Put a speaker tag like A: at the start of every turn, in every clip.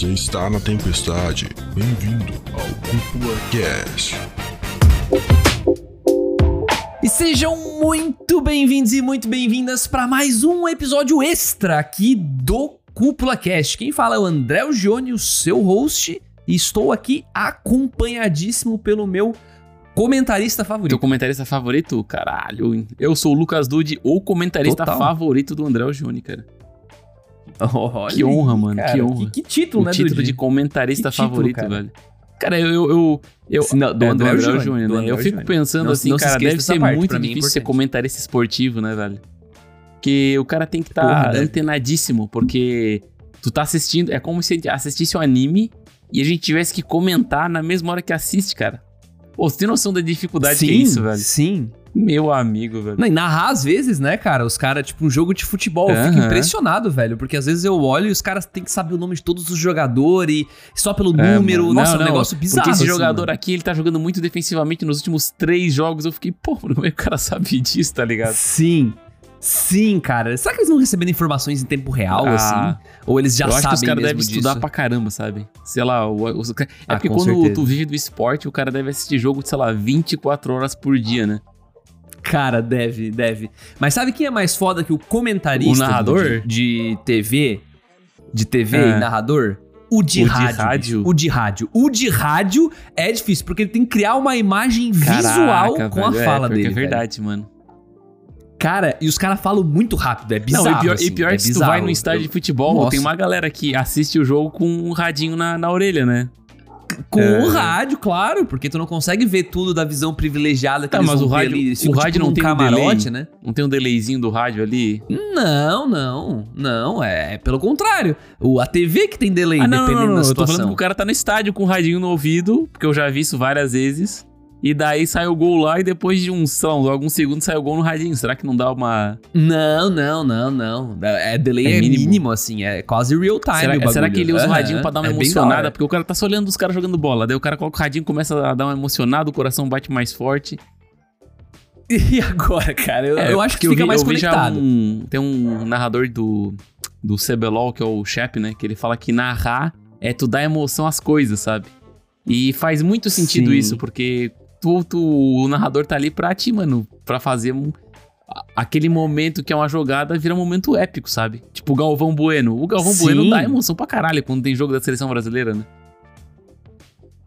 A: Você está na tempestade. Bem-vindo ao Cúpula Cast.
B: E sejam muito bem-vindos e muito bem-vindas para mais um episódio extra aqui do Cúpula Cast. Quem fala é o André Gione, o seu host, e estou aqui acompanhadíssimo pelo meu comentarista favorito.
C: Teu comentarista favorito? Caralho. Eu sou o Lucas Dude, o comentarista
B: Total.
C: favorito do André Gione, cara.
B: Olha
C: Que honra, mano,
B: cara,
C: que honra.
B: Que, que título,
C: o
B: né,
C: título de comentarista
B: Que título,
C: favorito,
B: cara.
C: velho. Cara, eu. eu, eu, eu
B: Sim, não, do
C: é,
B: André Gione, do
C: né?
B: André
C: Eu fico
B: Gione.
C: pensando
B: Não-
C: assim,
B: não se
C: cara,
B: esqueça
C: deve ser
B: parte,
C: muito
B: é
C: difícil ser comentarista esportivo, né, velho? Porque o cara tem que estar
B: deve.
C: antenadíssimo, porque tu tá assistindo. É como se assistisse um anime e a gente tivesse que comentar na mesma hora que assiste, cara. Pô, você tem noção da dificuldade
B: sim,
C: que é isso, velho?
B: Sim.
C: Meu amigo, velho.
B: Não, e narrar às vezes, né, cara? Os caras, tipo, um jogo de futebol, eu fico impressionado, velho. Porque às vezes eu olho e os caras têm que saber o nome de todos os jogadores, só pelo
C: É,
B: número.
C: mano.
B: Nossa,
C: Não,
B: é um
C: não,
B: negócio bizarro.
C: Porque esse
B: assim,
C: jogador
B: mano.
C: aqui, ele tá jogando muito defensivamente nos últimos três jogos. Eu fiquei, pô, como é que o cara sabe disso, tá ligado?
B: Sim. Sim, cara. Será que eles não recebendo informações em tempo real,
C: Ah,
B: assim? Ou eles já
C: eu acho
B: sabem
C: que os caras devem estudar pra caramba, sabe? Sei lá, o, o- é
B: Ah,
C: porque quando
B: certeza.
C: tu vive do esporte, o cara deve assistir jogo sei lá, 24 horas por dia, né?
B: Cara, deve, deve. Mas sabe quem é mais foda que o comentarista
C: O narrador?
B: De, de TV? De TV
C: É.
B: e narrador? O de,
C: O de
B: rádio,
C: rádio?
B: bicho. O de rádio. O de rádio é difícil, porque ele tem que criar uma imagem visual
C: Caraca,
B: com a
C: velho,
B: fala
C: é,
B: dele.
C: é
B: velho.
C: verdade, mano.
B: Cara, e os caras falam muito rápido, é bizarro.
C: não, e pior,
B: assim,
C: e pior
B: é
C: que se tu vai no estádio de futebol,
B: Nossa.
C: tem uma galera que assiste o jogo com um radinho na, na orelha, né?
B: Com
C: É.
B: o rádio, claro, porque tu não consegue ver tudo da visão privilegiada que
C: Tá, mas o rádio-
B: ali. Eles
C: o rádio
B: tipo,
C: não tem um
B: camarote,
C: delay?
B: né?
C: Não tem um delayzinho do rádio ali?
B: Não, não, não, é pelo contrário. O, a TV que tem delay,
C: Ah, não,
B: dependendo
C: não, não.
B: da
C: Eu tô
B: situação.
C: falando que o cara tá no estádio com o radinho no ouvido, porque eu já vi isso várias vezes. E daí sai o gol lá e depois de sei lá, alguns segundos sai o gol no radinho. Será que não dá uma.
B: Não, não, não, não. É, delay
C: É
B: é, mínimo.
C: mínimo.
B: assim, é quase real time o
C: será, será que ele usa o
B: Aham,
C: radinho pra dar uma
B: é
C: emocionada? Porque o cara tá só olhando os caras jogando bola. Daí o cara coloca o radinho, começa a dar uma emocionada, o coração bate mais forte.
B: E agora, cara? Eu,
C: É,
B: eu acho que fica
C: eu vi,
B: mais conectado.
C: um- tem um narrador do, do CBLOL, que é o Shep, né? Que ele fala que narrar é tu dar emoção às coisas, sabe? E faz muito sentido
B: Sim.
C: isso, porque tu, tu- o narrador tá ali pra ti, mano, pra fazer um, aquele momento que é uma jogada vira um momento épico, sabe? Tipo o Galvão Bueno. O Galvão
B: Sim.
C: Bueno dá emoção pra caralho quando tem jogo da seleção brasileira, né?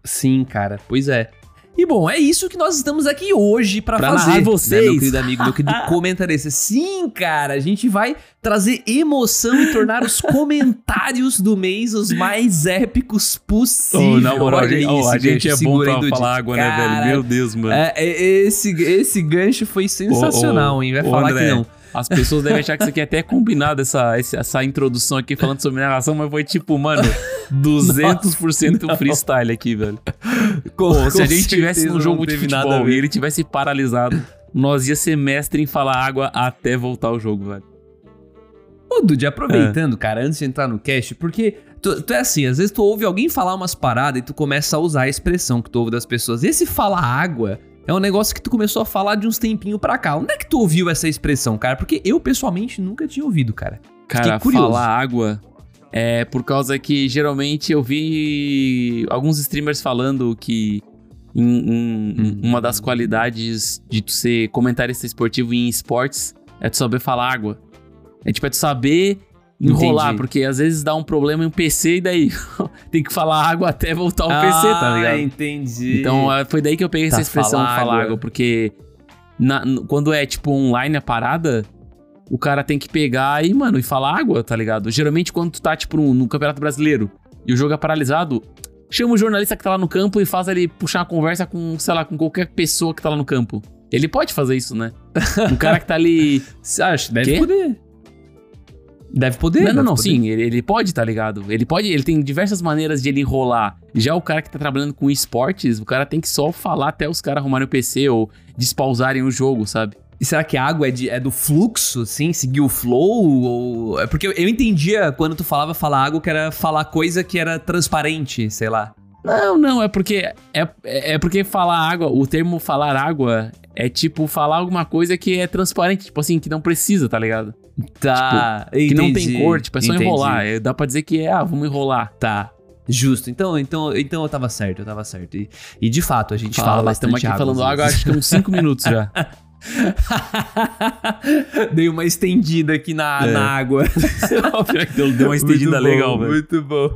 B: Sim, cara, pois é. E bom, é isso que nós estamos aqui hoje pra,
C: Pra
B: fazer. né,
C: vocês.
B: meu querido amigo, meu querido comentarista. Sim, cara, a gente vai trazer emoção e tornar os comentários do mês os mais épicos possível.
C: Ô, na moral,
B: Olha
C: a gente,
B: isso,
C: ô, a gente é bom pra falar água, né, velho? Meu Deus, mano.
B: É, é, esse, esse gancho foi sensacional,
C: ô,
B: hein? Vai falar
C: André,
B: que não.
C: As pessoas devem achar que isso aqui é até combinado, essa, essa introdução aqui falando sobre narração, mas foi tipo, mano, 200% freestyle aqui, velho. Pô, se a gente tivesse num jogo de futebol e ele tivesse paralisado, nós ia ser mestre em falar água até voltar o jogo, velho.
B: Ô, Dude, aproveitando, cara, antes de entrar no cast, porque tu, tu é assim, às vezes tu ouve alguém falar umas paradas e tu começa a usar a expressão que tu ouve das pessoas. Esse falar água é um negócio que tu começou a falar de uns tempinho pra cá. Onde é que tu ouviu essa expressão, cara? Porque eu, pessoalmente, nunca tinha ouvido, cara.
C: Cara, falar água é por causa que geralmente eu vi alguns streamers falando que em- em-
B: Hum.
C: uma das qualidades de tu ser comentarista esportivo em esportes é tu saber falar água. É tipo, é tu saber enrolar,
B: Entendi.
C: porque às vezes dá um problema em um PC e daí tem que falar água até voltar o PC, tá ligado?
B: Ah, entendi.
C: Então é, foi daí que eu peguei
B: Tá,
C: essa expressão
B: falar
C: falar
B: água.
C: água, porque na- quando é tipo online a parada, o cara tem que pegar e, mano, e falar água, tá ligado? Geralmente quando tu tá, tipo, no, no Campeonato Brasileiro e o jogo é paralisado, chama o jornalista que tá lá no campo e faz ele puxar uma conversa com, sei lá, com qualquer pessoa que tá lá no campo. Ele pode fazer isso, né? Um cara que tá ali.
B: Acha? Deve
C: Quê?
B: poder. Deve poder.
C: Não, não, não,
B: poder.
C: sim, ele, ele pode, tá ligado? Ele pode, ele tem diversas maneiras de ele enrolar. Já o cara que tá trabalhando com esportes, o cara tem que só falar até os caras arrumarem o PC ou despausarem o jogo, sabe?
B: E será que a água é, de- é do fluxo, assim? Seguir o flow? Ou... É porque eu, eu entendia quando tu falava falar água que era falar coisa que era transparente, sei lá.
C: Não, não, é porque. É, é porque falar água, o termo falar água é tipo falar alguma coisa que é transparente, tipo assim, que não precisa, tá ligado?
B: Tá.
C: Que não tem
B: entendi,
C: cor, tipo, é só
B: entendi.
C: enrolar. É, dá pra dizer que é, ah, vamos enrolar.
B: Tá. Justo. Então, então, então eu tava certo, eu tava certo. E, e de fato, a gente fala,
C: Fala,
B: bastante
C: estamos aqui
B: água,
C: falando água, acho que uns 5 minutos já.
B: Dei uma estendida aqui na,
C: É.
B: na água.
C: deu, deu uma estendida
B: Muito
C: legal, velho.
B: Muito bom.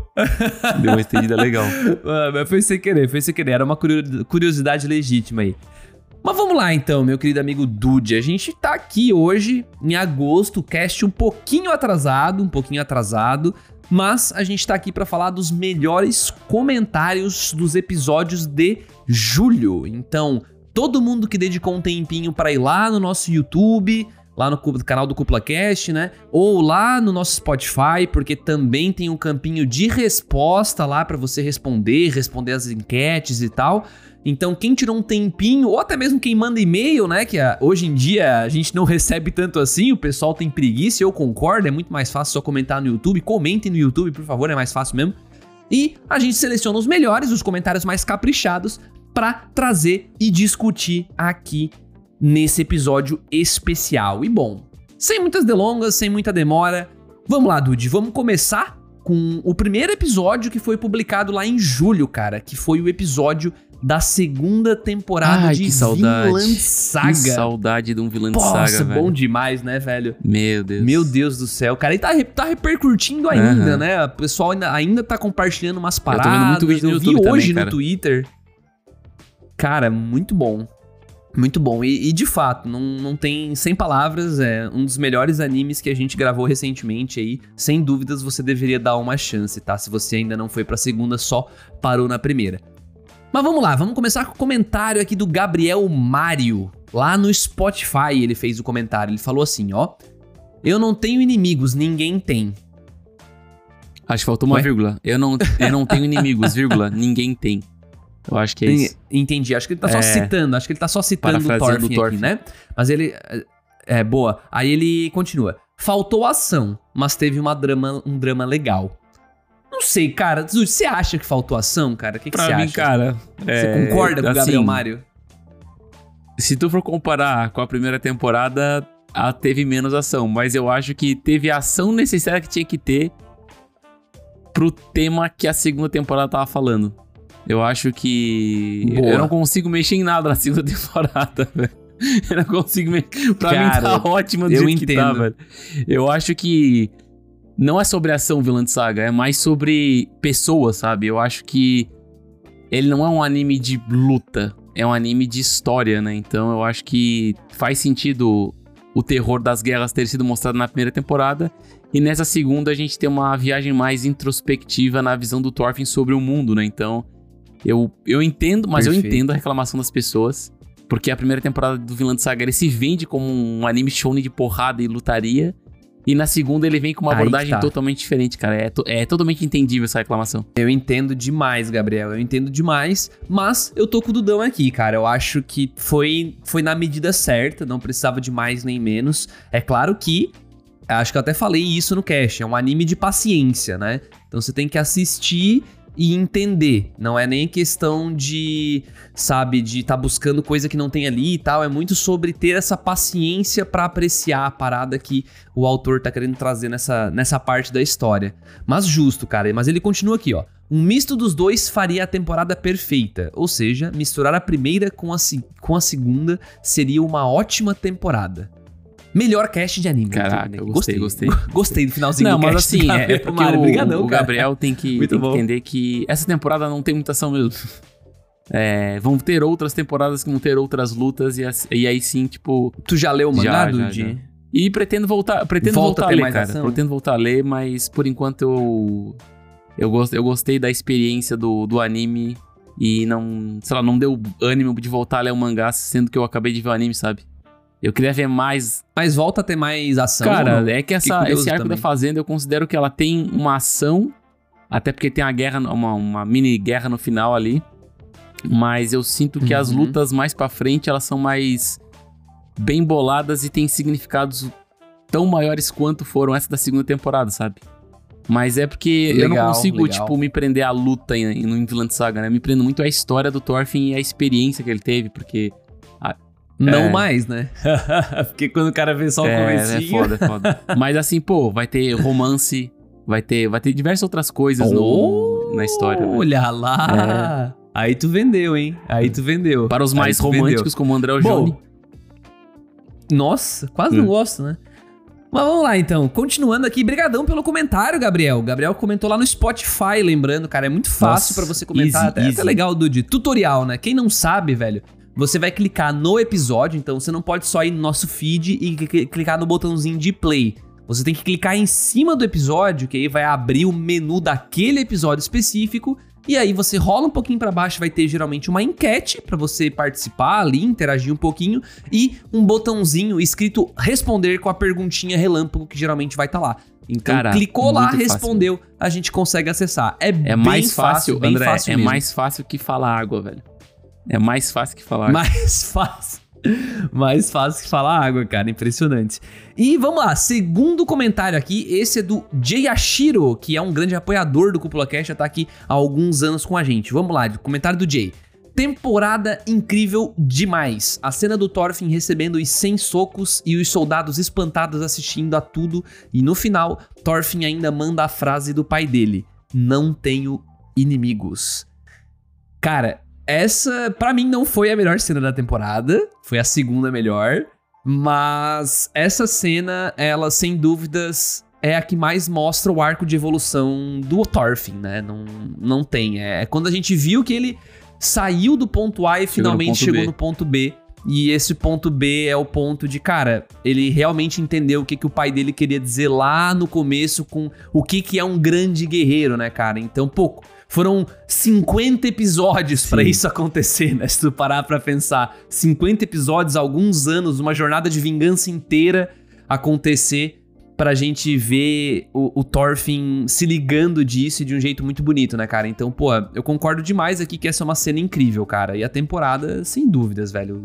C: Deu uma estendida legal.
B: Ah, mas foi sem querer, foi sem querer. Era uma curio- curiosidade legítima aí. Mas vamos lá então, meu querido amigo Dude. A gente tá aqui hoje, em agosto, cast um pouquinho atrasado, um pouquinho atrasado. Mas a gente tá aqui pra falar dos melhores comentários dos episódios de julho. Então, todo mundo que dedicou um tempinho pra ir lá no nosso YouTube, lá no canal do CuplaCast, né? Ou lá no nosso Spotify, porque também tem um campinho de resposta lá pra você responder, responder as enquetes e tal. Então, quem tirou um tempinho, ou até mesmo quem manda e-mail, né? Que ah, hoje em dia a gente não recebe tanto assim, o pessoal tem preguiça, eu concordo, é muito mais fácil só comentar no YouTube. Comentem no YouTube, por favor, é mais fácil mesmo. E a gente seleciona os melhores, os comentários mais caprichados, pra trazer e discutir aqui nesse episódio especial. E bom, sem muitas delongas, sem muita demora, vamos lá, Dude, vamos começar com o primeiro episódio que foi publicado lá em julho, cara, que foi o episódio da segunda temporada
C: Ai,
B: de
C: que saudade.
B: Vinland
C: Que
B: Saga.
C: saudade de um
B: Nossa,
C: saga,
B: bom
C: velho.
B: demais, né, velho?
C: Meu Deus.
B: Meu Deus do céu, cara, e tá, tá repercutindo ainda,
C: Aham.
B: né? O pessoal ainda, ainda tá compartilhando umas
C: tô
B: paradas.
C: vendo muito vídeo no
B: eu vi
C: YouTube
B: hoje
C: também,
B: no. Twitter. Cara, muito bom. Muito bom. E, e, de fato, não, não tem. Sem palavras, é um dos melhores animes que a gente gravou recentemente aí. Sem dúvidas, você deveria dar uma chance, tá? Se você ainda não foi pra segunda, só parou na primeira. Mas vamos lá, vamos começar com o comentário aqui do Gabriel Mário. Lá no Spotify ele fez o comentário. Ele falou assim: ó. Eu não tenho inimigos, ninguém tem.
C: Acho que faltou uma
B: Ué?
C: vírgula. Eu não, eu não tenho inimigos, vírgula. Ninguém tem. Eu acho que é isso.
B: Entendi. Acho que ele tá só
C: É.
B: citando. Acho que ele tá só citando o Thorfinn
C: o
B: aqui,
C: Thorfinn.
B: né? Mas ele. É, boa. Aí ele continua. Faltou ação, mas teve uma drama, um drama legal. Não sei, cara. Você acha que faltou ação, cara? O que, que você
C: Pra mim,
B: acha?
C: cara.
B: Você
C: é,
B: concorda com o Gabriel
C: assim,
B: Mário?
C: Se tu for comparar com a primeira temporada, ela teve menos ação. Mas eu acho que teve a ação necessária que tinha que ter pro tema que a segunda temporada tava falando. Eu acho que.
B: Boa.
C: Eu não consigo mexer em nada na segunda temporada, velho. Eu não consigo mexer. Pra mim
B: Cara,
C: tá ótima do
B: eu
C: jeito tá,
B: entendo.
C: velho. Eu acho que. Não é sobre ação vilã de saga, é mais sobre pessoas, sabe? Eu acho que ele não é um anime de luta, é um anime de história, né? Então eu acho que faz sentido o terror das guerras ter sido mostrado na primeira temporada. E nessa segunda a gente tem uma viagem mais introspectiva na visão do Thorfinn sobre o mundo, né? Então eu, eu entendo, mas eu
B: Perfeito.
C: entendo a reclamação das pessoas. Porque a primeira temporada do Vilã de Saga ele se vende como um anime shonen de porrada e lutaria. E na segunda ele vem com uma
B: Aí
C: abordagem
B: tá.
C: totalmente diferente, cara. É, to- é totalmente entendível essa reclamação.
B: Eu entendo demais, Gabriel. Eu entendo demais. Mas eu tô com o Dudão aqui, cara. Eu acho que foi, foi na medida certa. Não precisava de mais nem menos. É claro que. Acho que eu até falei isso no cast. É um anime de paciência, né? Então você tem que assistir e entender. Não é nem questão de, sabe, de estar buscando coisa que não tem ali e tal. É muito sobre ter essa paciência pra apreciar a parada que o autor tá querendo trazer nessa, nessa parte da história. Mas justo, cara. Mas ele continua aqui, ó. Um misto dos dois faria a temporada perfeita. Ou seja, misturar a primeira com a, com a segunda seria uma ótima temporada. Melhor cast de anime.
C: Caraca, eu gostei, gostei.
B: Gostei do finalzinho
C: Não,
B: do
C: mas
B: cast.
C: assim,
B: cara.
C: é, é porque
B: Mário,
C: o,
B: brigadão,
C: o. Gabriel tem que, tem que entender que essa temporada não tem muita ação mesmo. É, vão ter outras temporadas que vão ter outras lutas e, e aí sim, tipo...
B: Tu já leu o
C: Já,
B: mangá,
C: já,
B: Dude?
C: já. E pretendo voltar, pretendo
B: Volta a
C: voltar a
B: ter
C: ler, cara.
B: ação?
C: Pretendo voltar a ler, mas por enquanto eu eu, gost, eu gostei da experiência do, do anime e não, sei lá, não deu ânimo de voltar a ler o mangá, sendo que eu acabei de ver o anime, sabe? Eu queria ver mais.
B: Mas volta a ter mais ação.
C: cara, é que essa, esse arco
B: também.
C: da fazenda eu considero que ela tem uma ação, até porque tem a guerra, uma, uma mini guerra no final ali. Mas eu sinto que as
B: Uhum.
C: lutas mais pra frente elas são mais bem boladas e têm significados tão maiores quanto foram essa da segunda temporada, sabe? Mas é porque eu não
B: Legal,
C: consigo,
B: legal.
C: tipo, me prender à luta em, no Vinland Saga, né? Me prendo muito à história do Thorfinn e à experiência que ele teve, porque
B: Não
C: É.
B: mais, né? Porque quando o cara vê só o
C: é, é
B: comecinho...
C: foda, é foda. Mas assim, pô, vai ter romance, vai ter, vai ter diversas outras coisas
B: Oh!
C: no, na história. né?
B: Olha lá! Aí tu vendeu, hein? Aí tu vendeu.
C: Para os mais
B: tu vendeu.
C: românticos, como o André Johnny.
B: Nossa, quase não
C: Hum.
B: gosto, né? Mas vamos lá então, continuando aqui, brigadão pelo comentário, Gabriel. Gabriel comentou lá no Spotify, lembrando, cara, é muito fácil pra você comentar,
C: easy,
B: até,
C: easy.
B: até legal, Dude. Tutorial, né? Quem não sabe, velho, você vai clicar no episódio, então você não pode só ir no nosso feed e cl- clicar no botãozinho de play. Você tem que clicar em cima do episódio, que aí vai abrir o menu daquele episódio específico. E aí você rola um pouquinho pra baixo, vai ter geralmente uma enquete pra você participar ali, interagir um pouquinho e um botãozinho escrito responder com a perguntinha relâmpago que geralmente vai estar lá. Então
C: Cara,
B: clicou lá,
C: fácil.
B: respondeu, a gente consegue acessar. É,
C: É
B: bem
C: mais fácil,
B: bem
C: André,
B: fácil
C: é mais fácil que falar água, velho. É mais fácil que falar.
B: Mais fácil. Mais fácil que falar água, cara. Impressionante. E vamos lá, segundo comentário aqui, esse é do Jay Ashiro, que é um grande apoiador do Cúpula Cash, já tá aqui há alguns anos com a gente. Vamos lá, comentário do Jay. Temporada incrível demais. A cena do Thorfinn recebendo os 100 socos e os soldados espantados assistindo a tudo. E no final, Thorfinn ainda manda a frase do pai dele: Não tenho inimigos. Cara, essa pra mim não foi a melhor cena da temporada. Foi a segunda melhor. Mas essa cena, ela sem dúvidas é a que mais mostra o arco de evolução do Thorfinn, né? Não, não tem. É quando a gente viu que ele saiu do ponto A e
C: no
B: finalmente
C: ponto
B: chegou no ponto B. E esse ponto B é o ponto de, cara, ele realmente entendeu o que, que o pai dele queria dizer lá no começo com o que, que é um grande guerreiro, né, cara? Então, pô, foram 50 episódios pra
C: Sim.
B: isso acontecer, né? Se tu parar pra pensar. 50 episódios, alguns anos, uma jornada de vingança inteira acontecer pra gente ver o, o Thorfinn se ligando disso de um jeito muito bonito, né, cara? Então, pô, eu concordo demais aqui que essa é uma cena incrível, cara. E a temporada, sem dúvidas, velho.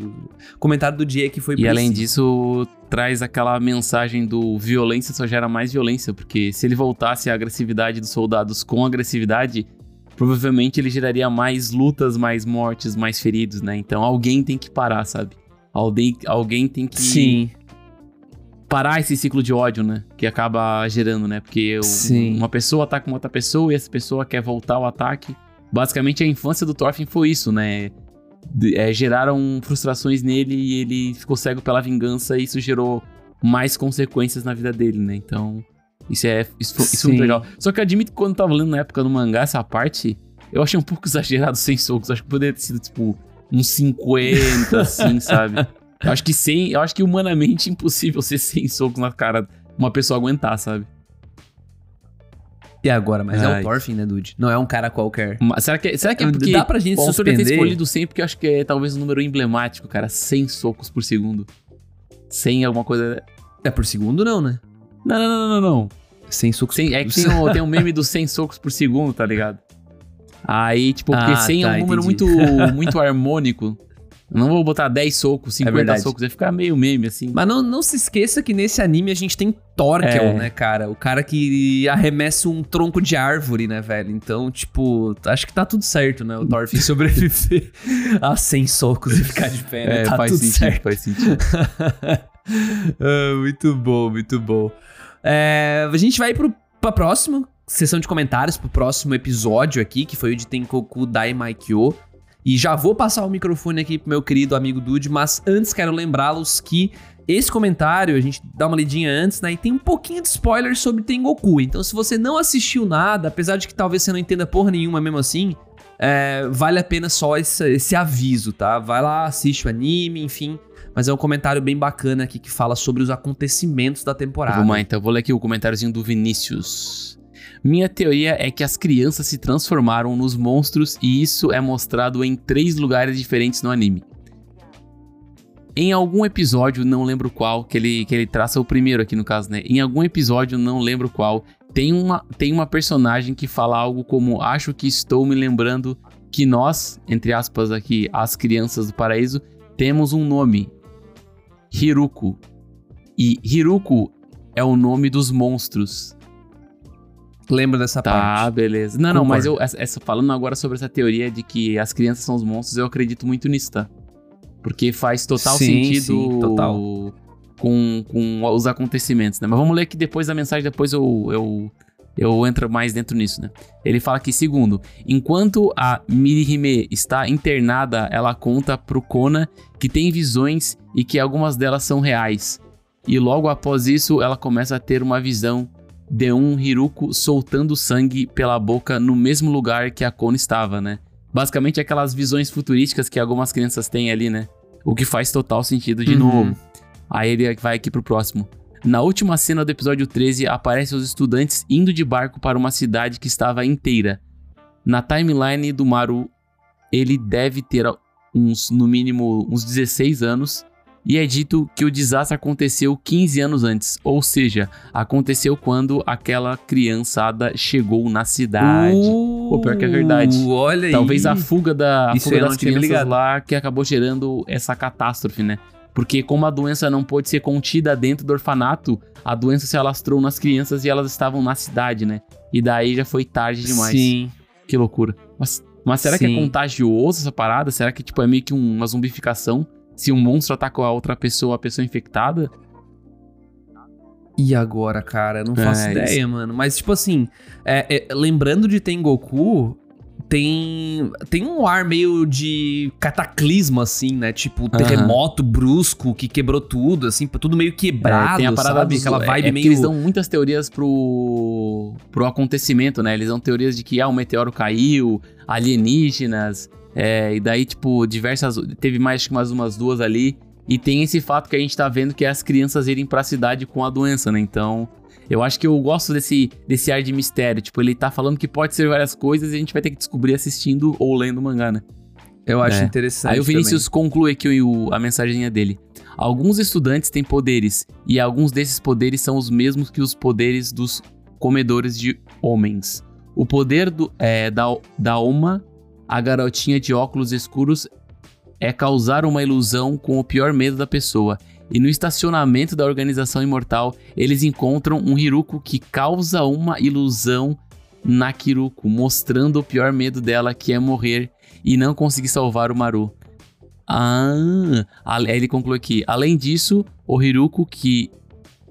B: O comentário do dia que foi
C: E além
B: preciso.
C: disso, traz aquela mensagem do violência só gera mais violência, porque se ele voltasse a agressividade dos soldados com agressividade, provavelmente ele geraria mais lutas, mais mortes, mais feridos, né? Então alguém tem que parar, sabe? Alguém, alguém tem que
B: Sim.
C: parar esse ciclo de ódio, né? Que acaba gerando, né? Porque
B: Sim.
C: uma pessoa ataca uma outra pessoa e essa pessoa quer voltar ao ataque. Basicamente, a infância do Thorfinn foi isso, né? É, geraram frustrações nele e ele ficou cego pela vingança e isso gerou mais consequências na vida dele, né? Então, isso é, isso, foi- isso é muito legal. Só que eu admito que quando eu tava lendo na época do mangá, essa parte, eu achei um pouco exagerado sem socos. Acho que poderia ter sido, tipo, uns 50, assim, sabe? Eu acho que sem, eu acho que humanamente impossível ser sem socos na cara uma pessoa aguentar, sabe?
B: E agora? Mas é
C: Ai.
B: o Thorfinn, né, Dude? Não é um cara qualquer.
C: Mas será que, é- será que é porque
B: Dá pra gente
C: o deve ter
B: suspender?
C: escolhido 100 porque eu acho que é talvez um número emblemático, cara, 100 socos por segundo. 100 alguma coisa.
B: É por segundo, não, né?
C: Não, não, não, não, não.
B: Sem suco.
C: 100, é que tem um, tem um meme dos 100 socos por segundo, tá ligado? Aí, tipo, porque
B: Ah,
C: 100 é
B: tá,
C: um número muito,
B: entendi.
C: muito harmônico. Não vou botar 10 socos, 50
B: verdade.
C: socos, vai ficar meio meme, assim.
B: Mas não, não se esqueça que nesse anime a gente tem Torkel,
C: É.
B: né, cara? O cara que arremessa um tronco de árvore, né, velho? Então, tipo, acho que tá tudo certo, né? O Thorfinn sobreviver a 100 socos e ficar de pé, né?
C: É,
B: tá
C: faz
B: tudo
C: sentido,
B: certo.
C: faz sentido.
B: Ah, muito bom, muito bom. É, a gente vai pro, pra próxima sessão de comentários, pro próximo episódio aqui, que foi o de Tenkoku Daimaikyo. E já vou passar o microfone aqui pro meu querido amigo Dude, mas antes quero lembrá-los que esse comentário, a gente dá uma lidinha antes, né? E tem um pouquinho de spoiler sobre Tengoku. Então, se você não assistiu nada, apesar de que talvez você não entenda porra nenhuma mesmo assim, é, vale a pena só esse, esse aviso, tá? Vai lá, assiste o anime, enfim. Mas é um comentário bem bacana aqui que fala sobre os acontecimentos da temporada.
C: Vamos lá, então. Vou ler aqui o comentáriozinho do Vinícius. Minha teoria é que as crianças se transformaram nos monstros e isso é mostrado em três lugares diferentes no anime. Em algum episódio, não lembro qual, que ele, que ele traça o primeiro aqui no caso, né? Em algum episódio, não lembro qual, tem uma, tem uma personagem que fala algo como: Acho que estou me lembrando que nós, entre aspas aqui, as crianças do paraíso, temos um nome: Hiruko. E Hiruko é o nome dos monstros.
B: Lembra dessa
C: Tá,
B: parte.
C: beleza. Não, não, mas eu, essa, essa- falando agora sobre essa teoria de que as crianças são os monstros, eu acredito muito nisso, tá? Porque faz total
B: Sim,
C: sentido
B: sim, total.
C: Com, com os acontecimentos, né? Mas vamos ler aqui depois a mensagem, depois eu, eu Eu entro mais dentro nisso, né? Ele fala que, segundo, enquanto a Mirihime está internada, ela conta pro Kona que tem visões e que algumas delas são reais. E logo após isso, ela começa a ter uma visão de um Hiruko soltando sangue pela boca no mesmo lugar que a Kona estava, né? Basicamente aquelas visões futurísticas que algumas crianças têm ali, né? O que faz total sentido de
B: Uhum.
C: novo. Aí ele vai aqui pro próximo. Na última cena do episódio 13, aparecem os estudantes indo de barco para uma cidade que estava inteira. Na timeline do Maru, ele deve ter uns, no mínimo, uns 16 anos. E é dito que o desastre aconteceu 15 anos antes. Ou seja, aconteceu quando aquela criançada chegou na cidade. Pô, pior que é verdade.
B: Uh, Olha aí.
C: Talvez a fuga, da, a fuga das crianças lá que acabou gerando essa catástrofe, né? Porque como a doença não pôde ser contida dentro do orfanato, a doença se alastrou nas crianças e elas estavam na cidade, né? E daí já foi tarde demais.
B: Sim.
C: Que loucura. Mas, mas será que é
B: Sim.
C: contagioso essa parada? Será que tipo, é meio que um- uma zumbificação? Se um monstro ataca a outra pessoa, a pessoa infectada?
B: E agora, cara? Eu não faço
C: É,
B: ideia, mano. Mas, tipo assim, é, é, lembrando de Tengoku, tem, tem um ar meio de cataclisma, assim, né? Tipo, terremoto brusco que quebrou tudo, assim, tudo meio quebrado,
C: É, tem a parada
B: sabe?
C: dos-
B: Aquela
C: é-
B: vibe
C: é porque
B: meio...
C: eles dão muitas teorias pro, pro acontecimento, né? Eles dão teorias de que ah, o meteoro caiu, alienígenas, é, e daí, tipo, diversas. Teve mais que mais umas duas ali. E tem esse fato que a gente tá vendo que é as crianças irem pra cidade com a doença, né? Então. Eu acho que eu gosto desse, desse ar de mistério. Tipo, ele tá falando que pode ser várias coisas e a gente vai ter que descobrir assistindo ou lendo o mangá, né?
B: Eu acho
C: É.
B: interessante
C: Aí o Vinícius conclui aqui o, a mensagenzinha dele. Alguns estudantes têm poderes, e alguns desses poderes são os mesmos que os poderes dos comedores de homens. O poder do, é, da, da Oma, a garotinha de óculos escuros, é causar uma ilusão com o pior medo da pessoa. E no estacionamento da organização imortal, eles encontram um Hiruko que causa uma ilusão na Kiruko, mostrando o pior medo dela, que é morrer e não conseguir salvar o Maru. Ah, ele conclui aqui. Além disso, o Hiruko, que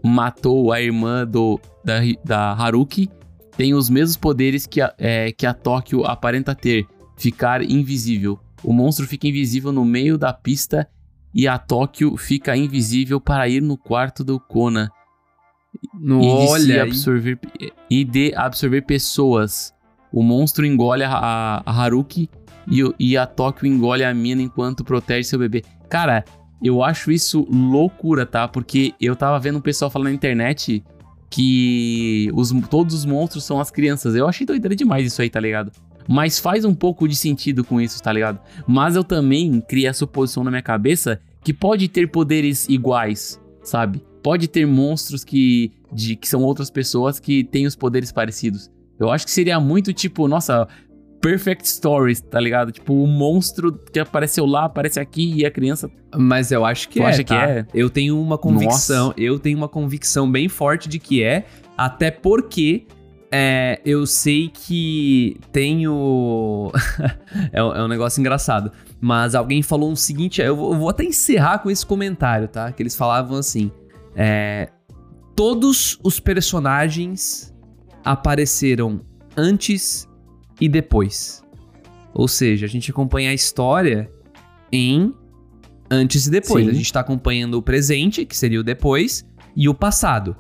C: matou a irmã do, da, da Haruki, tem os mesmos poderes que a, é, que a Tóquio aparenta ter: ficar invisível. O monstro fica invisível no meio da pista e a Tóquio fica invisível para ir no quarto do Kona
B: No,
C: e de,
B: olha, aí.
C: absorver, e de absorver pessoas. O monstro engole a, a- Haruki e, e a Tóquio engole a mina enquanto protege seu bebê. Cara, eu acho isso loucura, tá? Porque eu tava vendo um pessoal falando na internet que os, todos os monstros são as crianças. Eu achei doideira demais isso aí, tá ligado? Mas faz um pouco de sentido com isso, tá ligado? Mas eu também criei a suposição na minha cabeça que pode ter poderes iguais, sabe? Pode ter monstros que, de, que são outras pessoas que têm os poderes parecidos. Eu acho que seria muito tipo, nossa, Perfect Stories, tá ligado? Tipo, o monstro que apareceu lá, aparece aqui e a criança.
B: Mas eu acho que
C: Tu
B: é,
C: acha que
B: tá?
C: é?
B: Eu tenho uma convicção, eu tenho uma convicção bem forte de que é, até porque é, eu sei que tenho... é, um- é um negócio engraçado, mas alguém falou o seguinte, eu vou, eu vou até encerrar com esse comentário, tá? Que eles falavam assim, é, todos os personagens apareceram antes e depois. Ou seja, a gente acompanha a história em antes e depois.
C: Sim.
B: A gente tá acompanhando o presente, que seria o depois, e o passado,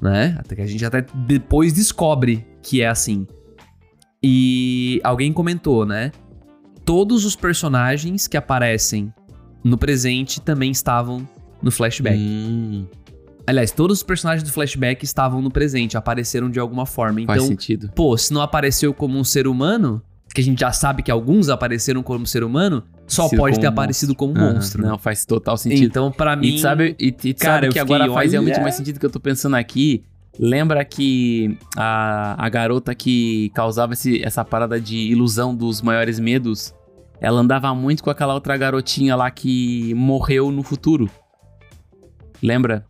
B: né? Até que a gente até depois descobre que é assim. E alguém comentou, né? Todos os personagens que aparecem no presente também estavam no flashback.
C: Hum,
B: Aliás, todos os personagens do flashback estavam no presente, apareceram de alguma forma.
C: faz
B: Então,
C: sentido.
B: pô, se não apareceu como um ser humano, que a gente já sabe que alguns apareceram como ser humano, só
C: Sido
B: pode ter aparecido como
C: Aham,
B: monstro. né?
C: Não, faz total sentido.
B: Então, pra mim.
C: E sabe, e, e
B: cara,
C: sabe que agora faz realmente mais sentido que eu tô pensando aqui. Lembra que a, a garota que causava esse, essa parada de ilusão dos maiores medos, ela andava muito com aquela outra garotinha lá que morreu no futuro. Lembra?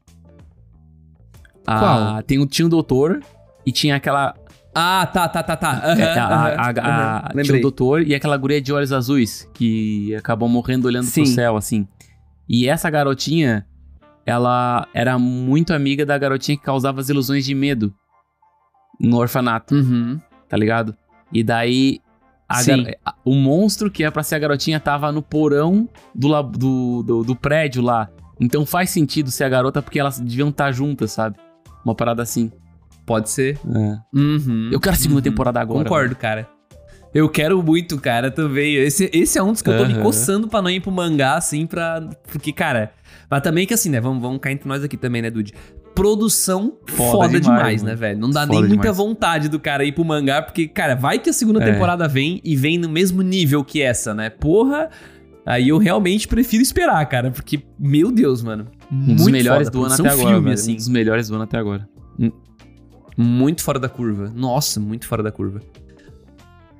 C: A-
B: Qual?
C: Tem tinha um doutor e tinha aquela.
B: Ah, tá, tá, tá, tá. Aham,
C: é, a- a- a- a-
B: aham.
C: tinha o doutor e aquela guria de olhos azuis que acabou morrendo olhando
B: Sim.
C: pro céu, assim. E essa garotinha, ela era muito amiga da garotinha que causava as ilusões de medo. no orfanato,
B: Uhum.
C: tá ligado? E daí gar- o monstro que é pra ser a garotinha tava no porão do, la- do, do, do prédio lá. Então faz sentido ser a garota porque elas deviam estar juntas, sabe? Uma parada assim.
B: Pode ser.
C: É.
B: Uhum.
C: Eu quero a segunda
B: Uhum.
C: temporada agora.
B: Concordo, cara. Eu quero muito, cara, também. Esse, esse é um dos que eu tô me coçando pra não ir pro mangá, assim, pra. Porque, cara. Mas também que assim, né? Vamos, vamos cair entre nós aqui também, né, Dude? Produção foda,
C: Foda
B: demais,
C: demais,
B: né, velho? Não dá
C: Foda
B: nem muita
C: demais.
B: vontade do cara ir pro mangá, porque, cara, vai que a segunda
C: É.
B: temporada vem e vem no mesmo nível que essa, né? Porra. Aí eu realmente prefiro esperar, cara, porque, meu Deus, mano.
C: Um dos melhores
B: foda,
C: do ano até agora,
B: filme, assim.
C: Um dos melhores do ano até agora.
B: Muito fora da curva. Nossa, muito fora da curva.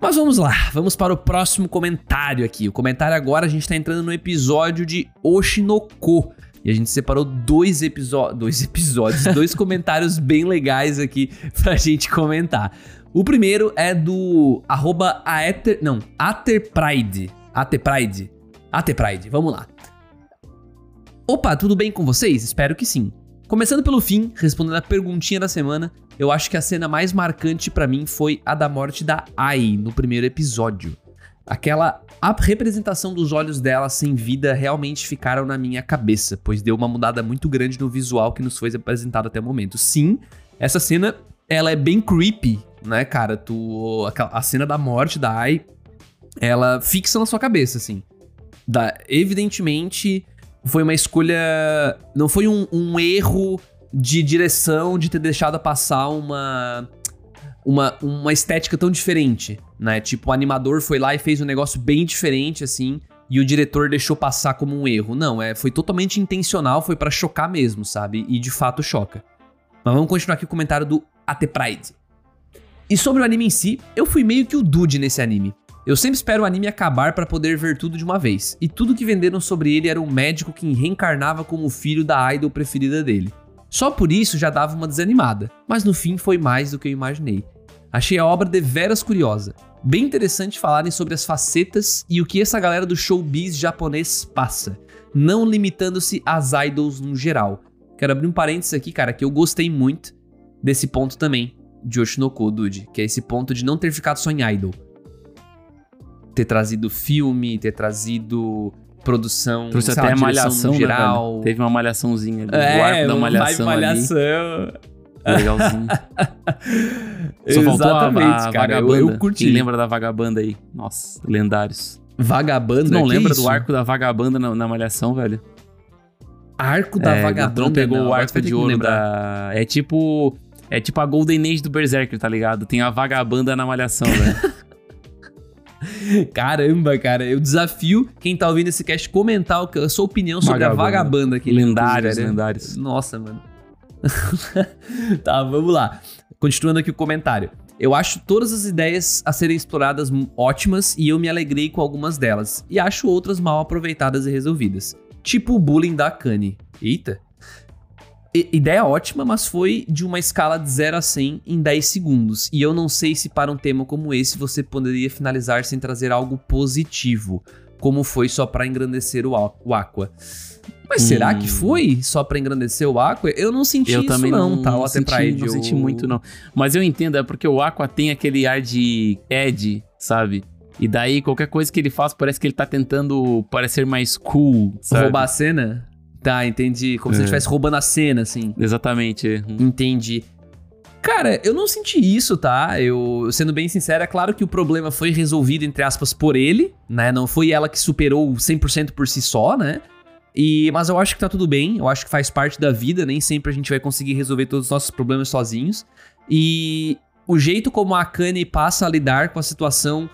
B: Mas vamos lá, vamos para o próximo comentário aqui. O comentário agora a gente tá entrando no episódio de Oshinoko. E a gente separou dois, episo dois episódios, dois comentários bem legais aqui pra gente comentar. O primeiro é do arroba aether, não, Aterpride. Aterpride. Aterpride, vamos lá. Opa, tudo bem com vocês? Espero que sim. Começando pelo fim, respondendo a perguntinha da semana, eu acho que a cena mais marcante pra mim foi a da morte da Ai no primeiro episódio. Aquela representação dos olhos dela sem vida realmente ficaram na minha cabeça, pois deu uma mudada muito grande no visual que nos foi apresentado até o momento. Sim, essa cena ela é bem creepy, né, cara? Tu a cena da morte da Ai, ela fixa na sua cabeça assim. Da, evidentemente foi uma escolha. Não foi um, um erro de direção de ter deixado passar uma, uma. Uma estética tão diferente, né? Tipo, o animador foi lá e fez um negócio bem diferente, assim. E o diretor deixou passar como um erro. Não, é, foi totalmente intencional, foi pra chocar mesmo, sabe? E de fato choca. Mas vamos continuar aqui o comentário do AT Pride. E sobre o anime em si, eu fui meio que o dude nesse anime. Eu sempre espero o anime acabar pra poder ver tudo de uma vez. E tudo que venderam sobre ele era um médico que reencarnava como o filho da idol preferida dele. Só por isso já dava uma desanimada, mas no fim foi mais do que eu imaginei. Achei a obra deveras curiosa. Bem interessante falarem sobre as facetas e o que essa galera do showbiz japonês passa, não limitando-se às idols no geral. Quero abrir um parênteses aqui, cara, que eu gostei muito desse ponto também de Oshinoko, Dude, que é esse ponto de não ter ficado só em idol ter trazido filme, ter trazido produção,
C: Trouxe até
B: lá,
C: malhação,
B: no
C: né,
B: geral.
C: velho? Teve uma malhaçãozinha ali. o
B: é,
C: arco da malhação,
B: vibe
C: ali.
B: malhação.
C: Legalzinho. Só faltou a, a
B: cara. Eu,
C: vagabanda.
B: eu curti.
C: Quem lembra da vagabanda aí? Nossa, lendários.
B: Vagabanda,
C: Tu não
B: que
C: lembra
B: isso?
C: do arco da vagabanda na, na malhação, velho?
B: Arco da
C: é,
B: vagabanda.
C: Gatron pegou
B: não,
C: o arco de ouro da... É tipo... É tipo a Golden Age do Berserker, tá ligado? Tem a vagabanda na malhação, velho.
B: Caramba, cara. Eu desafio quem tá ouvindo esse cast comentar a sua opinião sobre a
C: Vagabanda.
B: vagabanda aqui.
C: lendários, lendários.
B: Nossa, mano. tá, vamos lá. Continuando aqui o comentário. Eu acho todas as ideias a serem exploradas ótimas e eu me alegrei com algumas delas. E acho outras mal aproveitadas e resolvidas. Tipo o bullying da Kanye. Eita. Ideia ótima, mas foi de uma escala de 0 a 100 em 10 segundos. E eu não sei se para um tema como esse você poderia finalizar sem trazer algo positivo. Como foi só pra engrandecer o, o Aqua. Mas será
C: Hum.
B: que foi só pra engrandecer o Aqua? Eu não senti
C: Eu
B: isso
C: também
B: não,
C: não,
B: tá?
C: não
B: O
C: senti,
B: Pride,
C: não
B: eu-
C: senti muito, não. Mas eu entendo, é porque o Aqua tem aquele ar de Ed, sabe? E daí, qualquer coisa que ele faz, parece que ele tá tentando parecer mais cool, sabe?
B: Roubar a cena? Tá, entendi. Como se ele
C: É.
B: estivesse roubando a cena, assim.
C: Exatamente.
B: Entendi. Cara, eu não senti isso, tá? Eu, sendo bem sincero, é claro que o problema foi resolvido, entre aspas, por ele, né? Não foi ela que superou 100% por si só, né? E, mas eu acho que tá tudo bem, eu acho que faz parte da vida, nem sempre a gente vai conseguir resolver todos os nossos problemas sozinhos. E o jeito como a Akane passa a lidar com a situação,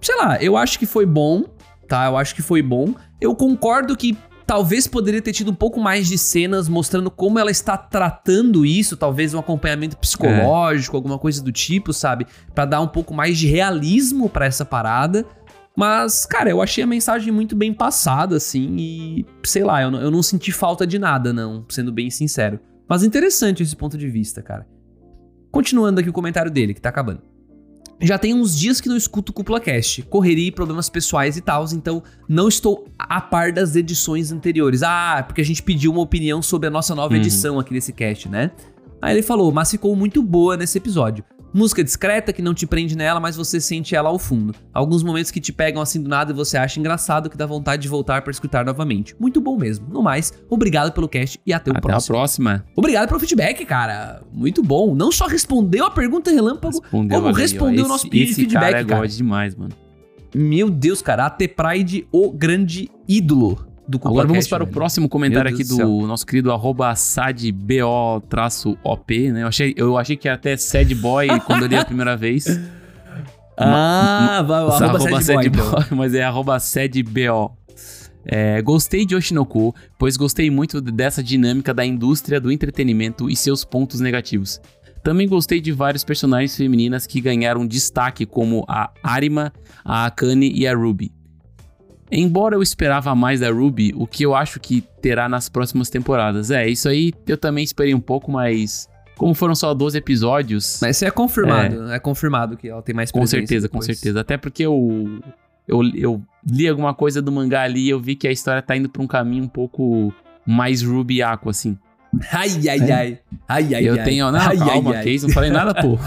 B: sei lá, eu acho que foi bom, tá? Eu acho que foi bom. Eu concordo que talvez poderia ter tido um pouco mais de cenas mostrando como ela está tratando isso, talvez um acompanhamento psicológico, alguma coisa do tipo, sabe? Pra dar um pouco mais de realismo pra essa parada. Mas, cara, eu achei a mensagem muito bem passada, assim, e sei lá, eu não, eu não senti falta de nada, não, sendo bem sincero. Mas interessante esse ponto de vista, cara. Continuando aqui o comentário dele, que tá acabando. Já tem uns dias que não escuto o Cúpula Cast, correria e problemas pessoais e tal, então não estou a par das edições anteriores. Ah, porque a gente pediu uma opinião sobre a nossa nova
C: Uhum.
B: edição aqui nesse cast, né? Aí ele falou, mas ficou muito boa nesse episódio. Música discreta que não te prende nela, mas você sente ela ao fundo. Alguns momentos que te pegam assim do nada e você acha engraçado que dá vontade de voltar para escutar novamente. Muito bom mesmo. No mais, obrigado pelo cast e até o
C: Até
B: próximo.
C: a próxima.
B: Obrigado pelo feedback, cara. Muito bom. Não só respondeu a pergunta relâmpago,
C: Respondeu,
B: como respondeu o nosso
C: esse
B: feedback,
C: cara é
B: cara.
C: Demais, mano.
B: Meu Deus, cara. AT Pride, o grande ídolo do
C: Agora vamos
B: CupaCast,
C: para o
B: velho.
C: próximo comentário aqui do
B: do
C: nosso querido arroba sadbo-op, né? Eu achei, eu achei que era até sad boy quando eu li a primeira vez.
B: Ah, vai,
C: Essa
B: arroba,
C: arroba
B: sad boy, então.
C: sadboy, mas é arroba sadbo. É, gostei de Oshinoko, pois gostei muito dessa dinâmica da indústria do entretenimento e seus pontos negativos. Também gostei de vários personagens femininas que ganharam destaque, como a Arima, a Akane e a Ruby. Embora eu esperava mais da Ruby, o que eu acho que terá nas próximas temporadas. É, isso aí eu também esperei um pouco, mas como foram só 12 episódios,
B: Mas isso é confirmado. É, confirmado que ela tem mais
C: com certeza, com
B: depois.
C: certeza. Até porque eu, eu, eu li alguma coisa do mangá ali e eu vi que a história tá indo pra um caminho um pouco mais Ruby Aqua, assim.
B: Ai, ai, ai. Ai, ai,
C: eu
B: ai.
C: tenho. Não,
B: ai,
C: calma,
B: ai, ai.
C: isso, não falei nada, pô.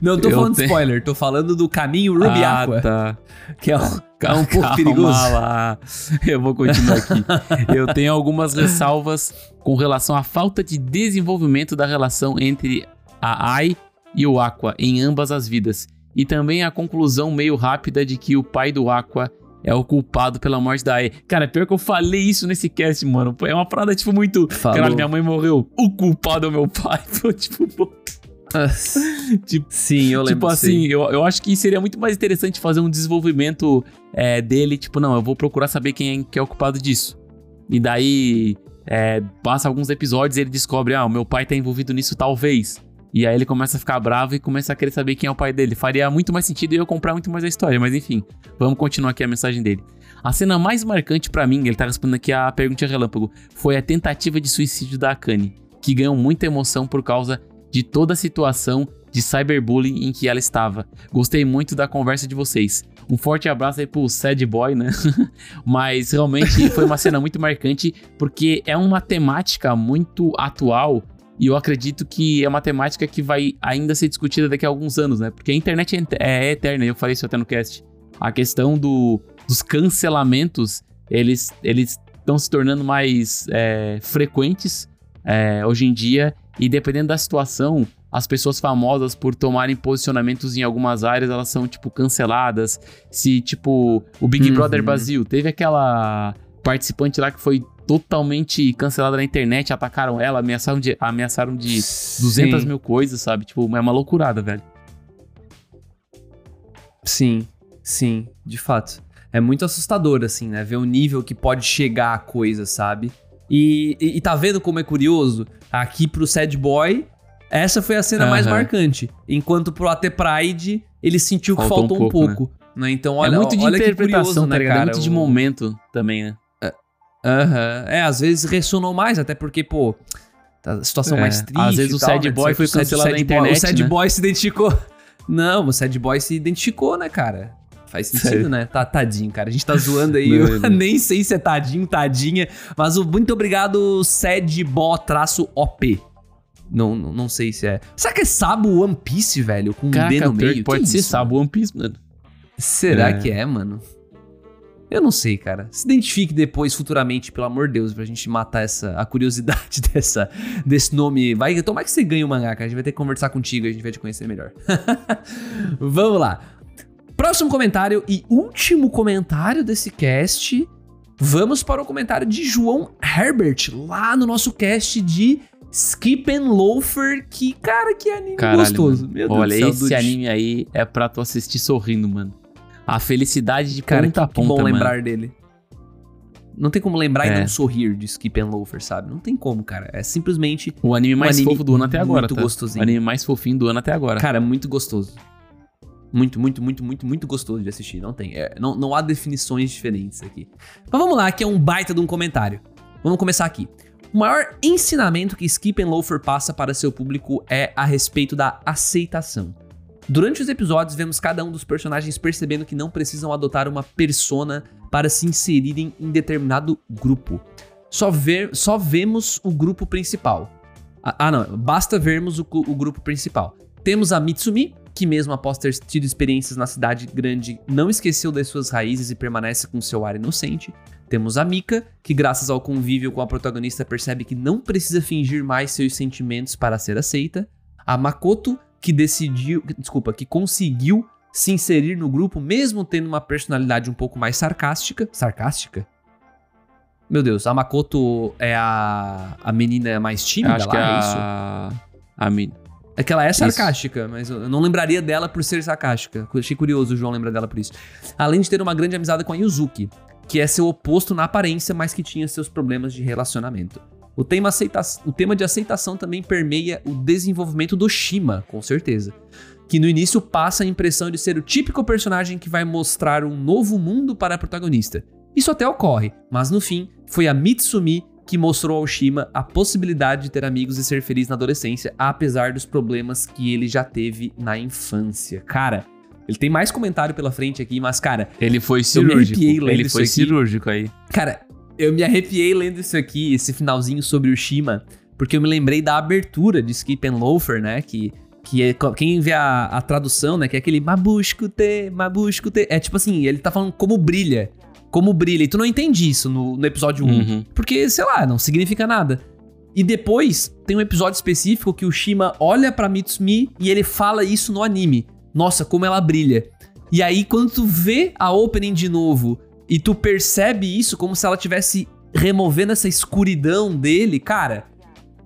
B: Não tô
C: Eu
B: falando
C: tenho-
B: spoiler, tô falando do caminho Ruby
C: ah,
B: Aqua,
C: tá.
B: que é um, é um
C: Calma
B: pouco perigoso.
C: lá. Eu vou continuar aqui. Eu tenho algumas ressalvas com relação à falta de desenvolvimento da relação entre a Ai e o Aqua em ambas as vidas. E também a conclusão meio rápida de que o pai do Aqua é o culpado pela morte da Ai. Cara, pior que eu falei isso nesse cast, mano. É uma parada, tipo, muito.
B: Falou.
C: Caralho, minha mãe morreu. O culpado é o meu pai. Pô, tipo, pô. Tipo,
B: Sim, eu lembro.
C: Tipo assim, eu, eu acho que seria muito mais interessante fazer um desenvolvimento é, dele, tipo, não, eu vou procurar saber quem é, que é o culpado disso. E daí, é, passa alguns episódios e ele descobre, ah, o meu pai tá envolvido nisso talvez. E aí ele começa a ficar bravo e começa a querer saber quem é o pai dele. Faria muito mais sentido eu comprar muito mais a história, mas enfim, vamos continuar aqui a mensagem dele. A cena mais marcante pra mim, ele tá respondendo aqui a pergunta relâmpago, foi a tentativa de suicídio da Akane, que ganhou muita emoção por causa de toda a situação de cyberbullying em que ela estava. Gostei muito da conversa de vocês. Um forte abraço aí pro Sad Boy, né? Mas realmente foi uma cena muito marcante porque é uma temática muito atual e eu acredito que é uma temática que vai ainda ser discutida daqui a alguns anos, né? Porque a internet é, é eterna, eu falei isso até no cast. A questão do, dos cancelamentos, eles eles estão se tornando mais é, frequentes é, hoje em dia e dependendo da situação, as pessoas famosas por tomarem posicionamentos em algumas áreas, elas são, tipo, canceladas. Se, tipo, o Big
B: Uhum.
C: Brother Brasil teve aquela participante lá que foi totalmente cancelada na internet, atacaram ela, ameaçaram de, ameaçaram de 200
B: Sim.
C: mil coisas, sabe? Tipo, é uma loucurada, velho.
B: Sim, sim, de fato. É muito assustador, assim, né? Ver o nível que pode chegar a coisa, sabe? E, e, e tá vendo como é curioso? Aqui pro Sad Boy, essa foi a cena mais
C: Aham.
B: marcante. Enquanto pro AT Pride, ele sentiu que
C: Faltou um
B: um
C: pouco,
B: pouco. né? Então, olha,
C: é muito de
B: olha
C: interpretação,
B: curioso,
C: tá
B: né?
C: É
B: cara?
C: muito de momento também, né?
B: Aham. É, às vezes ressonou mais, até porque, pô, tá a situação
C: É,
B: mais triste.
C: às vezes o
B: tal,
C: sad
B: né?
C: boy foi
B: sad-
C: cancelado na
B: sad boy-
C: internet,
B: O sad
C: né?
B: boy se identificou. Não, o sad boy se identificou, né, cara? Faz sentido,
C: Sério?
B: né? Tá, tadinho, cara. A gente tá zoando aí.
C: Não, não.
B: nem sei se é tadinho, tadinha. Mas o muito obrigado, sadbo-op. Não, não, não sei se é. Será que é Sabo One Piece, velho? Com um D
C: Caraca,
B: no meio?
C: pode
B: Que
C: ser,
B: isso,
C: sabe? One Piece, mano.
B: Será
C: É.
B: que é, mano? Eu não sei, cara. Se identifique depois, futuramente, pelo amor de Deus, pra gente matar essa, a curiosidade dessa, desse nome. Vai, tomar que você ganhe o mangá, cara. A gente vai ter que conversar contigo, a gente vai te conhecer melhor. Vamos lá. Próximo comentário e último comentário desse cast. Vamos para o comentário de João Herbert, lá no nosso cast de Skip and Loafer. Que, cara, que anime
C: Caralho,
B: gostoso.
C: mano.
B: Meu Deus
C: Olha,
B: do céu,
C: esse
B: Dude.
C: anime aí é pra tu assistir sorrindo, mano. A felicidade de
B: Cara,
C: ponta a
B: que, que
C: ponta,
B: bom
C: mano.
B: lembrar dele. Não tem como lembrar e
C: É.
B: não sorrir de Skip and Loafer, sabe? Não tem como, cara. É simplesmente,
C: O anime mais
B: anime
C: fofo do ano até agora,
B: muito
C: tá?
B: gostosinho.
C: O anime mais fofinho do ano até agora.
B: cara, muito gostoso. Muito, muito, muito, muito, muito gostoso de assistir. Não tem. é, não, não há definições diferentes aqui. Mas vamos lá, que é um baita de um comentário. Vamos começar aqui. O maior ensinamento que Skip and Loafer passa para seu público é a respeito da aceitação. Durante os episódios, vemos cada um dos personagens percebendo que não precisam adotar uma persona para se inserirem em determinado grupo. Só, ver, só vemos o grupo principal. Ah, ah, não. Basta vermos o, o grupo principal. Temos a Mitsumi, que mesmo após ter tido experiências na cidade grande, não esqueceu das suas raízes e permanece com seu ar inocente. Temos a Mika, que graças ao convívio com a protagonista percebe que não precisa fingir mais seus sentimentos para ser aceita. A Makoto, que decidiu, desculpa, que conseguiu se inserir no grupo mesmo tendo uma personalidade um pouco mais sarcástica. Sarcástica? Meu Deus, a Makoto é a, a menina mais tímida
C: Acho
B: lá,
C: que é
B: é isso?
C: a... a min...
B: É que ela é sarcástica, mas eu não lembraria dela por ser sarcástica. Achei curioso o João lembrar dela por isso. Além de ter uma grande amizade com a Yuzuki, que é seu oposto na aparência, mas que tinha seus problemas de relacionamento. O tema, aceita... o tema de aceitação também permeia o desenvolvimento do Shima, com certeza. Que no início passa a impressão de ser o típico personagem que vai mostrar um novo mundo para a protagonista. Isso até ocorre, mas no fim, foi a Mitsumi que mostrou ao Shima a possibilidade de ter amigos e ser feliz na adolescência, apesar dos problemas que ele já teve na infância. Cara, ele tem mais comentário pela frente aqui, mas, cara,
C: Ele foi cirúrgico. Ele foi cirúrgico aí.
B: Cara, eu me arrepiei lendo isso aqui, esse finalzinho sobre o Shima, porque eu me lembrei da abertura de Skip and Loafer, né? Que, que é, quem vê a, a tradução, né? Que é aquele Mabusco te, Mabusco te. É tipo assim, ele tá falando como brilha. Como brilha. E tu não entende isso no, no episódio 1.
C: Uhum.
B: Porque, sei lá, não significa nada. E depois tem um episódio específico que o Shima olha pra Mitsumi e ele fala isso no anime. Nossa, como ela brilha. E aí, quando tu vê a opening de novo e tu percebe isso como se ela tivesse removendo essa escuridão dele, cara,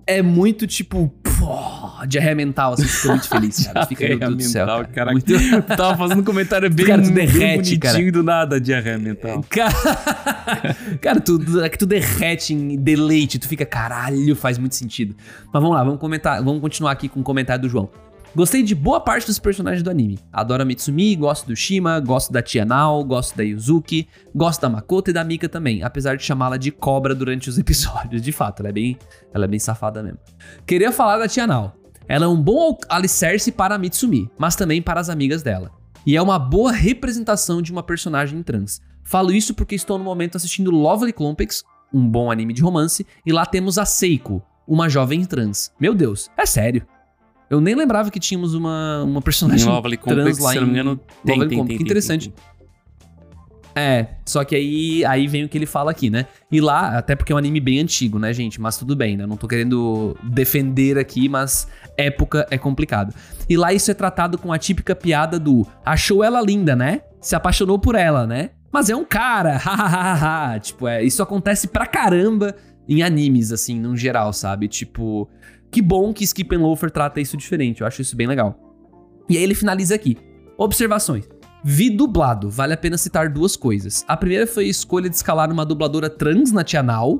B: é muito tipo. pô, diarreia mental, assim, fica muito feliz, cara. Fica, meu Deus do céu. Cara.
C: caraca.
B: Muito-
C: Eu tava fazendo um comentário bem,
B: Cara, tu
C: bem
B: derrete,
C: bonitinho
B: cara.
C: do nada, diarreia mental.
B: Cara, cara tu, é que tu derrete em deleite, tu fica, caralho, faz muito sentido. Mas vamos lá, vamos comentar, vamos continuar aqui com o comentário do João. Gostei de boa parte dos personagens do anime. Adoro a Mitsumi, gosto do Shima, gosto da Tia Nao, gosto da Yuzuki, gosto da Makoto e da Mika também, apesar de chamá-la de cobra durante os episódios. De fato, ela é bem, ela é bem safada mesmo. Queria falar da Tia Nao. Ela é um bom alicerce para a Mitsumi, mas também para as amigas dela. E é uma boa representação de uma personagem trans. Falo isso porque estou no momento assistindo Lovely Complex, um bom anime de romance, e lá temos a Seiko, uma jovem trans. Meu Deus, é sério. Eu nem lembrava que tínhamos uma, uma
C: Em
B: personagem
C: Lovely
B: trans
C: Complex,
B: lá
C: se eu não me
B: em
C: engano, tem,
B: Lovely
C: tem,
B: Complex.
C: tem,
B: Que interessante.
C: tem, tem.
B: É, só que aí, aí vem o que ele fala aqui, né? E lá, até porque é um anime bem antigo, né, gente? Mas tudo bem, né? Não tô querendo defender aqui, mas época é complicado. E lá isso é tratado com a típica piada do achou ela linda, né? Se apaixonou por ela, né? Mas é um cara, hahaha. tipo, é, isso acontece pra caramba em animes, assim, no geral, sabe? Tipo, que bom que Skip and Loafer trata isso diferente, eu acho isso bem legal. E aí ele finaliza aqui. Observações. Vi dublado, vale a pena citar duas coisas. A primeira foi a escolha de escalar uma dubladora trans na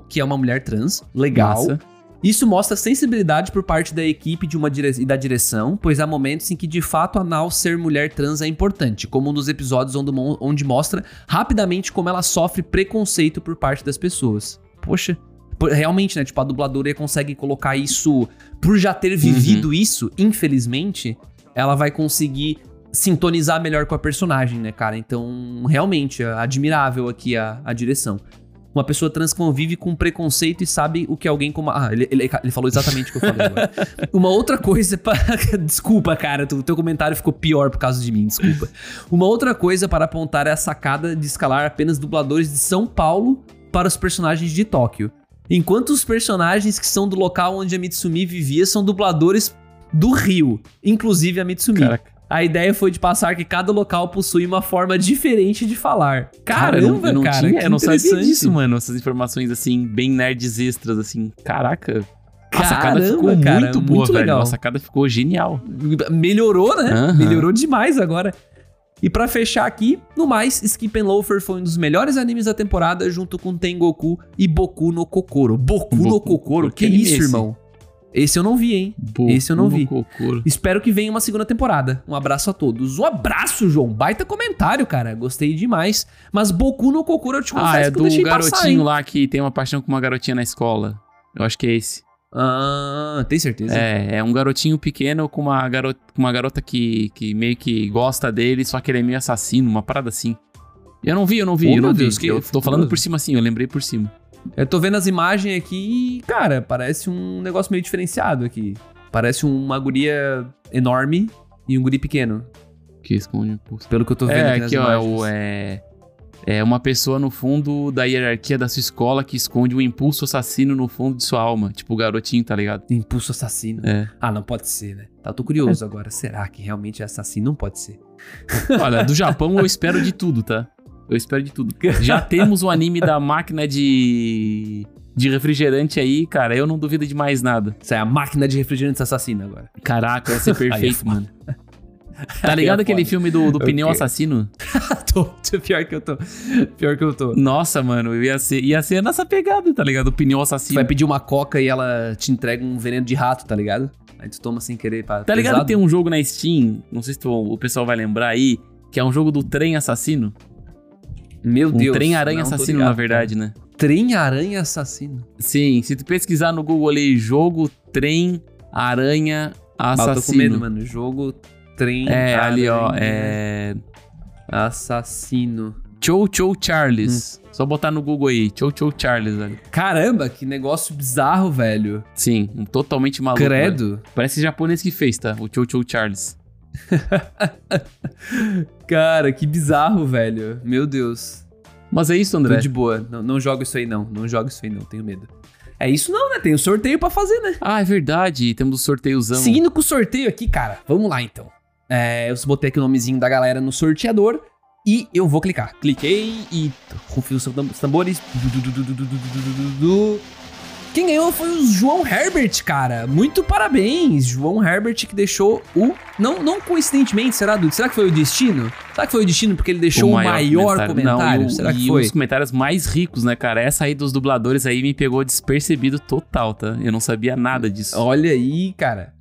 B: que é uma mulher trans, legal.
C: Massa.
B: Isso mostra sensibilidade por parte da equipe de uma dire... e da direção, pois há momentos em que de fato a Nau ser mulher trans é importante, como um dos episódios onde, onde mostra rapidamente como ela sofre preconceito por parte das pessoas. Poxa, realmente, né? Tipo, a dubladora consegue colocar isso. Por já ter vivido isso, infelizmente, ela vai conseguir sintonizar melhor com a personagem, né, cara? Então, realmente, é admirável aqui a, a direção. Uma pessoa trans convive com preconceito e sabe o que alguém como. Ah, ele, ele, ele falou exatamente o que eu falei agora. Uma outra coisa. Pra... Desculpa, cara, o teu comentário ficou pior por causa de mim, desculpa. Uma outra coisa para apontar é a sacada de escalar apenas dubladores de São Paulo para os personagens de Tóquio. Enquanto os personagens que são do local onde a Mitsumi vivia são dubladores do Rio, inclusive a Mitsumi.
C: Caraca.
B: A ideia foi de passar que cada local possui uma forma diferente de falar.
C: Cara, eu não-
B: Caramba, cara,
C: tinha, eu não sabia disso, mano. Essas informações, assim, bem nerds extras, assim. Caraca. A sacada
B: Caramba,
C: ficou
B: cara,
C: muito boa,
B: muito
C: velho.
B: legal.
C: A sacada ficou genial.
B: Melhorou, né? Melhorou demais agora. E pra fechar aqui, no mais, Skip and Loafer foi um dos melhores animes da temporada, junto com Tengoku e Boku no Kokoro. Boku, no
C: Boku-
B: Kokoro? Que isso,
C: é esse?
B: irmão? Esse eu não vi, hein?
C: Boku
B: Esse eu não
C: no
B: vi.
C: Kokoro.
B: Espero que venha uma segunda temporada. Um abraço a todos. Um abraço, João. Baita comentário, cara. Gostei demais. Mas Boku no Kokoro eu te confesso
C: Ah, é
B: que eu
C: do
B: deixei
C: garotinho
B: passar, hein?
C: lá que tem uma paixão com uma garotinha na escola. Eu acho que é esse.
B: Ah, tem certeza?
C: É, é um garotinho pequeno com uma garota, com uma garota que, que meio que gosta dele, só que ele é meio assassino, uma parada assim. Eu não vi, eu não vi,
B: Oh,
C: eu não
B: meu
C: vi.
B: Deus, que
C: eu tô falando por cima assim, eu lembrei por cima.
B: Eu tô vendo as imagens aqui e, cara, parece um negócio meio diferenciado aqui. Parece uma guria enorme e um guri pequeno.
C: Que esconde o.
B: Pelo que eu tô vendo
C: É,
B: aqui,
C: aqui, ó, é, o, é, é uma pessoa no fundo da hierarquia da sua escola que esconde o impulso assassino no fundo de sua alma. Tipo o garotinho, tá ligado?
B: Impulso assassino.
C: É.
B: Ah, não pode ser, né? Tá, tô curioso agora. Será que realmente é assassino? Não pode ser.
C: Olha, do Japão eu espero de tudo, tá? Eu espero de tudo. Já temos o anime da máquina de. de refrigerante aí, cara. Eu não duvido de mais nada.
B: Isso é a máquina de refrigerantes assassina agora.
C: Caraca, vai ser
B: é
C: perfeito, mano. Tá ligado
B: é
C: aquele
B: foda.
C: filme do, do pneu
B: Ok.
C: assassino?
B: tô, pior que eu tô. Pior que eu tô.
C: Nossa, mano, ia ser, ia ser nessa pegada, tá ligado? O pneu assassino.
B: vai pedir uma coca e ela te entrega um veneno de rato, tá ligado? Aí tu toma sem querer. Pra,
C: Tá ligado
B: pesado.
C: tem um jogo na Steam, não sei se tu- o pessoal vai lembrar aí, que é um jogo do trem assassino?
B: Meu
C: Um
B: Deus.
C: trem-aranha
B: não tô
C: assassino,
B: ligado,
C: na verdade, né?
B: cara. Trem-aranha assassino.
C: Sim, se tu pesquisar no Google ali, jogo trem aranha
B: Ah, eu tô com
C: assassino.
B: medo, mano. Jogo trem.
C: É, ali ó,
B: aranha
C: é.
B: Assassino.
C: Chow Chow Charles.
B: Hum.
C: Só botar no Google aí, Chow Chow Charles, velho.
B: Caramba, que negócio bizarro, velho.
C: Sim, um totalmente maluco. velho.
B: Credo.
C: Parece japonês que fez, tá? O Chow Chow Charles.
B: Cara, que bizarro, velho. Meu Deus.
C: Mas é isso,
B: Tô
C: André.
B: de boa. Não, não jogo isso aí, não. Não jogo isso aí, não. Tenho medo. É isso não, né? Tem um sorteio pra fazer, né?
C: Ah, é verdade. Temos o sorteiozão.
B: Seguindo com o sorteio aqui, cara. Vamos lá, então. É, eu botei aqui o nomezinho da galera no sorteador. E eu vou clicar. Cliquei e... Rufem os tam- os tambores. Quem ganhou foi o João Herbert, cara. Muito parabéns. João Herbert que deixou o... Não, não coincidentemente, será, Dudu? Será que foi o destino? Será que foi o destino porque ele deixou o maior, comentário?
C: Não, e o-
B: será que
C: e
B: foi?
C: um dos comentários mais ricos, né, cara? Essa aí dos dubladores aí me pegou despercebido total, tá? Eu não sabia nada disso.
B: Olha aí, cara.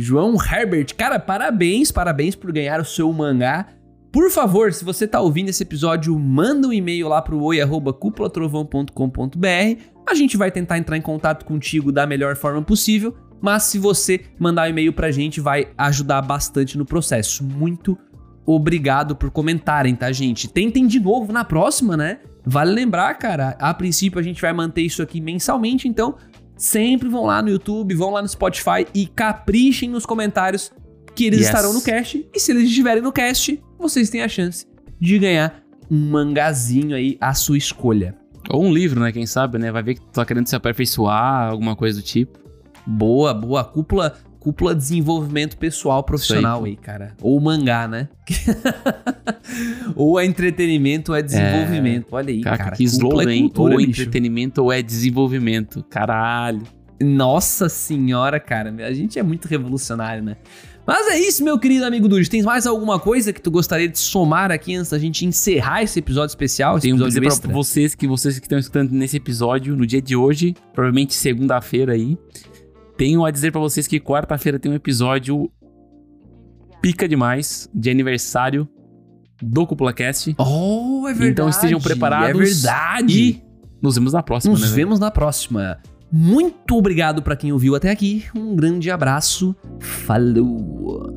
B: João Herbert, cara, parabéns, parabéns por ganhar o seu mangá. Por favor, se você tá ouvindo esse episódio, manda um e-mail lá pro oi@cúpulatrovão.com.br. A gente vai tentar entrar em contato contigo da melhor forma possível, mas se você mandar um e-mail pra gente, vai ajudar bastante no processo. Muito obrigado por comentarem, tá, gente? Tentem de novo na próxima, né? Vale lembrar, cara, a princípio a gente vai manter isso aqui mensalmente, então sempre vão lá no YouTube, vão lá no Spotify e caprichem nos comentários que eles
C: Yes.
B: estarão no cast. E se eles estiverem no cast, vocês têm a chance de ganhar um mangazinho aí à sua escolha.
C: Ou um livro, né? Quem sabe, né? Vai ver que tu tá querendo se aperfeiçoar, alguma coisa do tipo.
B: Boa, boa. Cúpula, cúpula desenvolvimento pessoal profissional aí, cara. Ou mangá, né? ou é entretenimento ou é desenvolvimento. Olha aí,
C: Cara,
B: cara.
C: que slogan,
B: é cultura,
C: Ou
B: bicho.
C: entretenimento ou é desenvolvimento. Caralho.
B: Nossa senhora, cara. A gente é muito revolucionário, né? Mas é isso, meu querido amigo Dude. Tem mais alguma coisa que tu gostaria de somar aqui antes da gente encerrar esse episódio especial?
C: Tenho
B: episódio
C: dizer
B: extra?
C: pra vocês que vocês que estão escutando nesse episódio, no dia de hoje, provavelmente segunda-feira aí, tenho a dizer pra vocês que quarta-feira tem um episódio pica demais de aniversário do CúpulaCast.
B: Oh, é verdade.
C: Então estejam preparados.
B: É verdade.
C: E nos vemos na próxima,
B: Nos
C: né? velho?
B: vemos na próxima. Muito obrigado pra quem ouviu até aqui. Um grande abraço. Falou.